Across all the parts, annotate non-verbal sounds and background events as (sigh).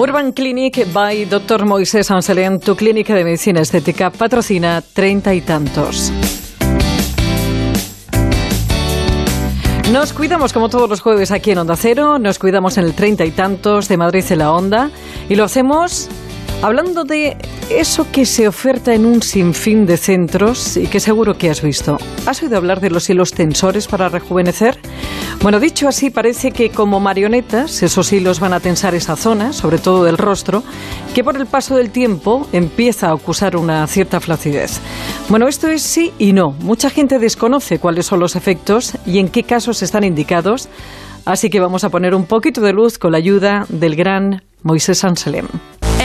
Urban Clinic by Dr. Moisés Anselén, tu clínica de medicina estética, patrocina treinta y tantos. Nos cuidamos como todos los jueves aquí en Onda Cero, nos cuidamos en el treinta y tantos de Madrid en la Onda y lo hacemos Hablando de eso que se oferta en un sinfín de centros y que seguro que has visto. ¿Has oído hablar de los hilos tensores para rejuvenecer? Bueno, dicho así, parece que como marionetas esos hilos van a tensar esa zona, sobre todo del rostro, que por el paso del tiempo empieza a acusar una cierta flacidez. Bueno, esto es sí y no. Mucha gente desconoce cuáles son los efectos y en qué casos están indicados, así que vamos a poner un poquito de luz con la ayuda del gran Moisés Anselem.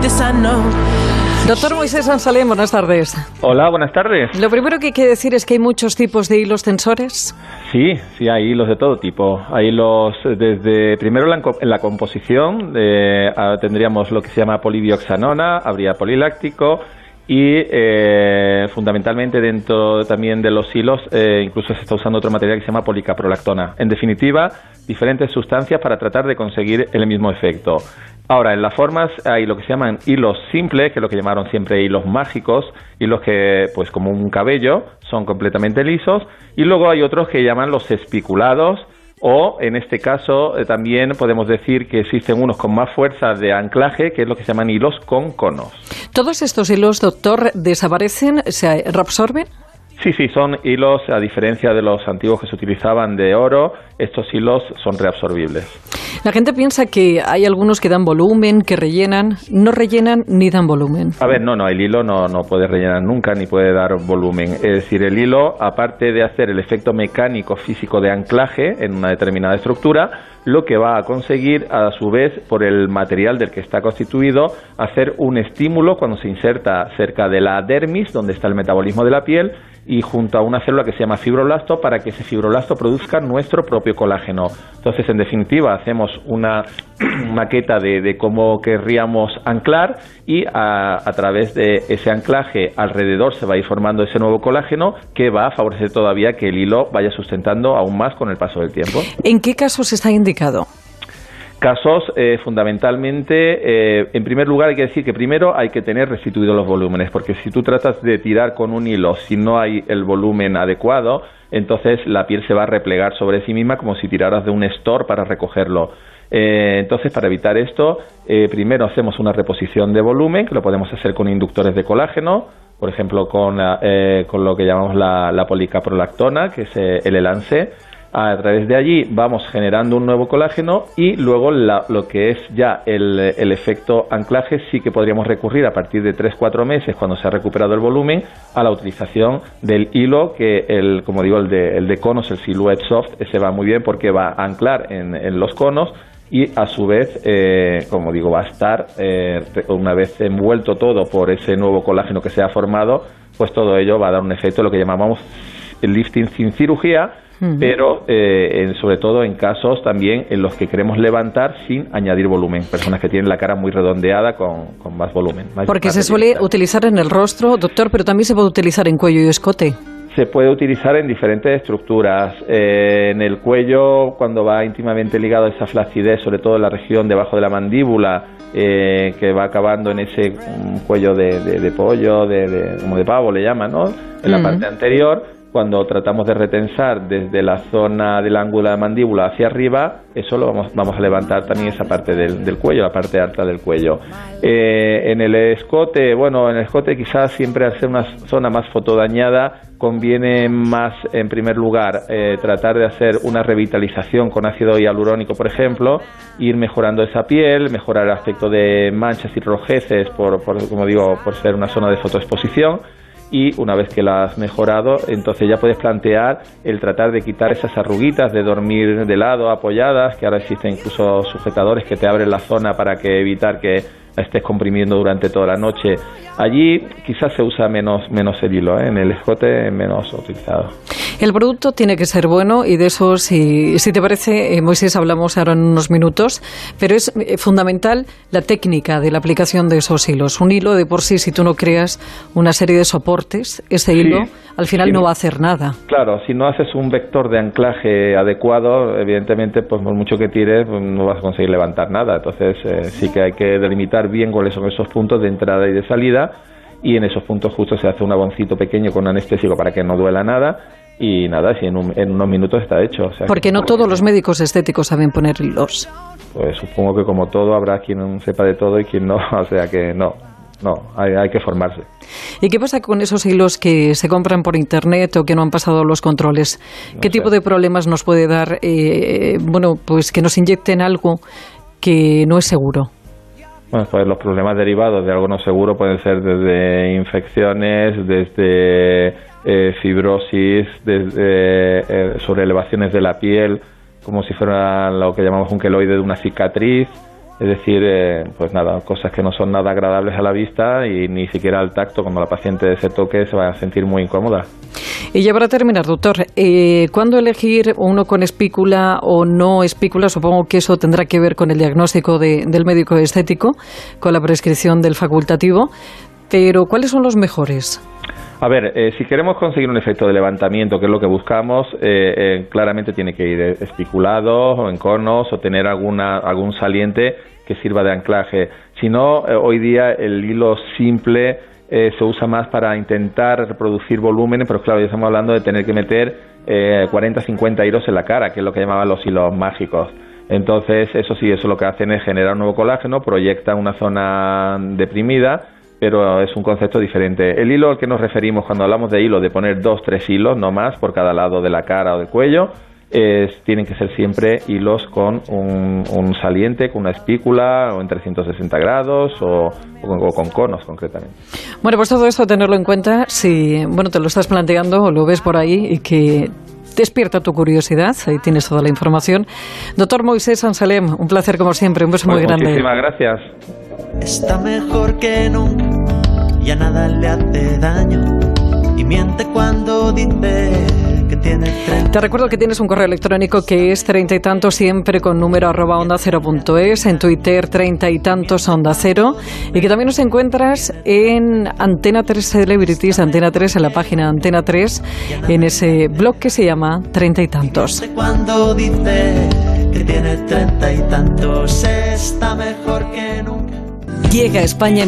this I know. Doctor Moisés Ansalem, buenas tardes. Hola, buenas tardes. Lo primero que hay que decir es que hay muchos tipos de hilos tensores. Sí, sí, hay hilos de todo tipo. Hay hilos desde, primero en la composición, ah, tendríamos lo que se llama polidioxanona, habría poliláctico, y eh, fundamentalmente dentro también de los hilos eh, incluso se está usando otro material que se llama policaprolactona. En definitiva, diferentes sustancias para tratar de conseguir el mismo efecto. Ahora, en las formas hay lo que se llaman hilos simples, que es lo que llamaron siempre hilos mágicos, hilos que, pues como un cabello, son completamente lisos, y luego hay otros que llaman los espiculados, o en este caso eh, también podemos decir que existen unos con más fuerza de anclaje, que es lo que se llaman hilos con conos. ¿Todos estos hilos, doctor, desaparecen, se reabsorben? Sí, sí, son hilos, a diferencia de los antiguos que se utilizaban de oro, estos hilos son reabsorbibles. La gente piensa que hay algunos que dan volumen, que rellenan, no rellenan ni dan volumen. A ver, no, no, el hilo no, no puede rellenar nunca ni puede dar volumen. Es decir, el hilo, aparte de hacer el efecto mecánico físico de anclaje en una determinada estructura, lo que va a conseguir a su vez por el material del que está constituido hacer un estímulo cuando se inserta cerca de la dermis donde está el metabolismo de la piel y junto a una célula que se llama fibroblasto para que ese fibroblasto produzca nuestro propio colágeno. Entonces, en definitiva, hacemos una (clears throat) maqueta de, cómo querríamos anclar y a, a, través de ese anclaje alrededor se va a ir formando ese nuevo colágeno que va a favorecer todavía que el hilo vaya sustentando aún más con el paso del tiempo. ¿En qué casos está indicado? Casos eh, fundamentalmente, eh, en primer lugar hay que decir que primero hay que tener restituidos los volúmenes, porque si tú tratas de tirar con un hilo si no hay el volumen adecuado, entonces la piel se va a replegar sobre sí misma como si tiraras de un store para recogerlo. Eh, entonces, para evitar esto, primero hacemos una reposición de volumen, que lo podemos hacer con inductores de colágeno, por ejemplo, con, con lo que llamamos la, la policaprolactona, que es el elance a través de allí vamos generando un nuevo colágeno y luego lo que es ya el, efecto anclaje sí que podríamos recurrir a partir de 3-4 meses cuando se ha recuperado el volumen a la utilización del hilo que el como digo el de, el de conos el Silhouette Soft ese va muy bien porque va a anclar en, los conos y a su vez, eh, como digo, va a estar, eh, una vez envuelto todo por ese nuevo colágeno que se ha formado, pues todo ello va a dar un efecto, lo que llamamos el lifting sin cirugía, pero eh, sobre todo en casos también en los que queremos levantar sin añadir volumen. Personas que tienen la cara muy redondeada con, más volumen. Porque se suele utilizar en el rostro, doctor, pero también se puede utilizar en cuello y escote se puede utilizar en diferentes estructuras. Eh, en el cuello, cuando va íntimamente ligado a esa flacidez, sobre todo en la región debajo de la mandíbula, eh, que va acabando en ese cuello de, pollo, de, como de pavo le llaman, ¿no? En la parte anterior, cuando tratamos de retensar desde la zona del ángulo de la mandíbula hacia arriba, eso lo vamos, vamos a levantar también esa parte del, cuello, la parte alta del cuello. Eh, en el escote, bueno, en el escote quizás siempre al ser una zona más fotodañada, conviene más, en primer lugar, eh, tratar de hacer una revitalización con ácido hialurónico, por ejemplo, ir mejorando esa piel, mejorar el aspecto de manchas y rojeces, por, por como digo, por ser una zona de fotoexposición y una vez que la has mejorado, entonces ya puedes plantear el tratar de quitar esas arruguitas de dormir de lado, apoyadas, que ahora existen incluso sujetadores que te abren la zona para que evitar que estés comprimiendo durante toda la noche. Allí quizás se usa menos, menos el hilo, ¿eh? en el escote menos utilizado. El producto tiene que ser bueno y de eso, si, si te parece, eh, Moisés, hablamos ahora en unos minutos, pero es eh, fundamental la técnica de la aplicación de esos hilos. Un hilo de por sí, si tú no creas una serie de soportes, ese hilo al final no va a hacer nada. Claro, si no haces un vector de anclaje adecuado, evidentemente, pues por mucho que tires, pues, no vas a conseguir levantar nada. Entonces, eh, sí que hay que delimitar bien cuáles son esos puntos de entrada y de salida y en esos puntos justo se hace un aboncito pequeño con anestésico para que no duela nada y nada, si en, unos minutos está hecho. Porque no todos los médicos estéticos saben poner hilos. Pues supongo que como todo habrá quien sepa de todo y quien no, (laughs) o sea que no, no, hay, que formarse. ¿Y qué pasa con esos hilos que se compran por internet o que no han pasado los controles? ¿Qué tipo de problemas nos puede dar, eh, bueno, pues que nos inyecten algo que no es seguro? Bueno, pues los problemas derivados de algo no seguro pueden ser desde infecciones, desde eh, fibrosis, desde eh, sobre elevaciones de la piel, como si fuera lo que llamamos un queloide de una cicatriz, es decir, eh, pues nada, cosas que no son nada agradables a la vista y ni siquiera al tacto, cuando la paciente se toque se va a sentir muy incómoda. Y ya para terminar, doctor, eh, ¿cuándo elegir uno con espícula o no espícula? Supongo que eso tendrá que ver con el diagnóstico del médico estético, con la prescripción del facultativo, pero ¿cuáles son los mejores? A ver, eh, si queremos conseguir un efecto de levantamiento, que es lo que buscamos, eh, claramente tiene que ir espiculado o en conos o tener alguna, algún saliente que sirva de anclaje. Si no, hoy día el hilo simple eh, se usa más para intentar reproducir volúmenes, pero claro, ya estamos hablando de tener que meter eh, 40, 50 hilos en la cara, que es lo que llamaban los hilos mágicos. Entonces, eso sí, eso lo que hacen es generar un nuevo colágeno, proyecta una zona deprimida, pero es un concepto diferente. El hilo al que nos referimos cuando hablamos de hilo, de poner dos, tres hilos, no más, por cada lado de la cara o del cuello, tienen que ser siempre hilos con un, saliente, con una espícula o en 360 grados o, con conos concretamente. Bueno, pues todo esto tenerlo en cuenta si bueno te lo estás planteando o lo ves por ahí y que despierta tu curiosidad, ahí tienes toda la información. Doctor Moisés Sansalem, un placer como siempre, un beso muy grande. Muchísimas gracias. Está mejor que nunca, ya nada le hace daño y miente cuando dice te recuerdo que tienes un correo electrónico que es treinta y tantos siempre con número arroba onda cero punto es, en Twitter treinta y tantos onda cero y que también nos encuentras en Antena 3 Celebrities, Antena 3 en la página Antena 3 en ese blog que se llama treinta y tantos. Cuando dice que tiene treinta y tantos está mejor que nunca. Llega a España en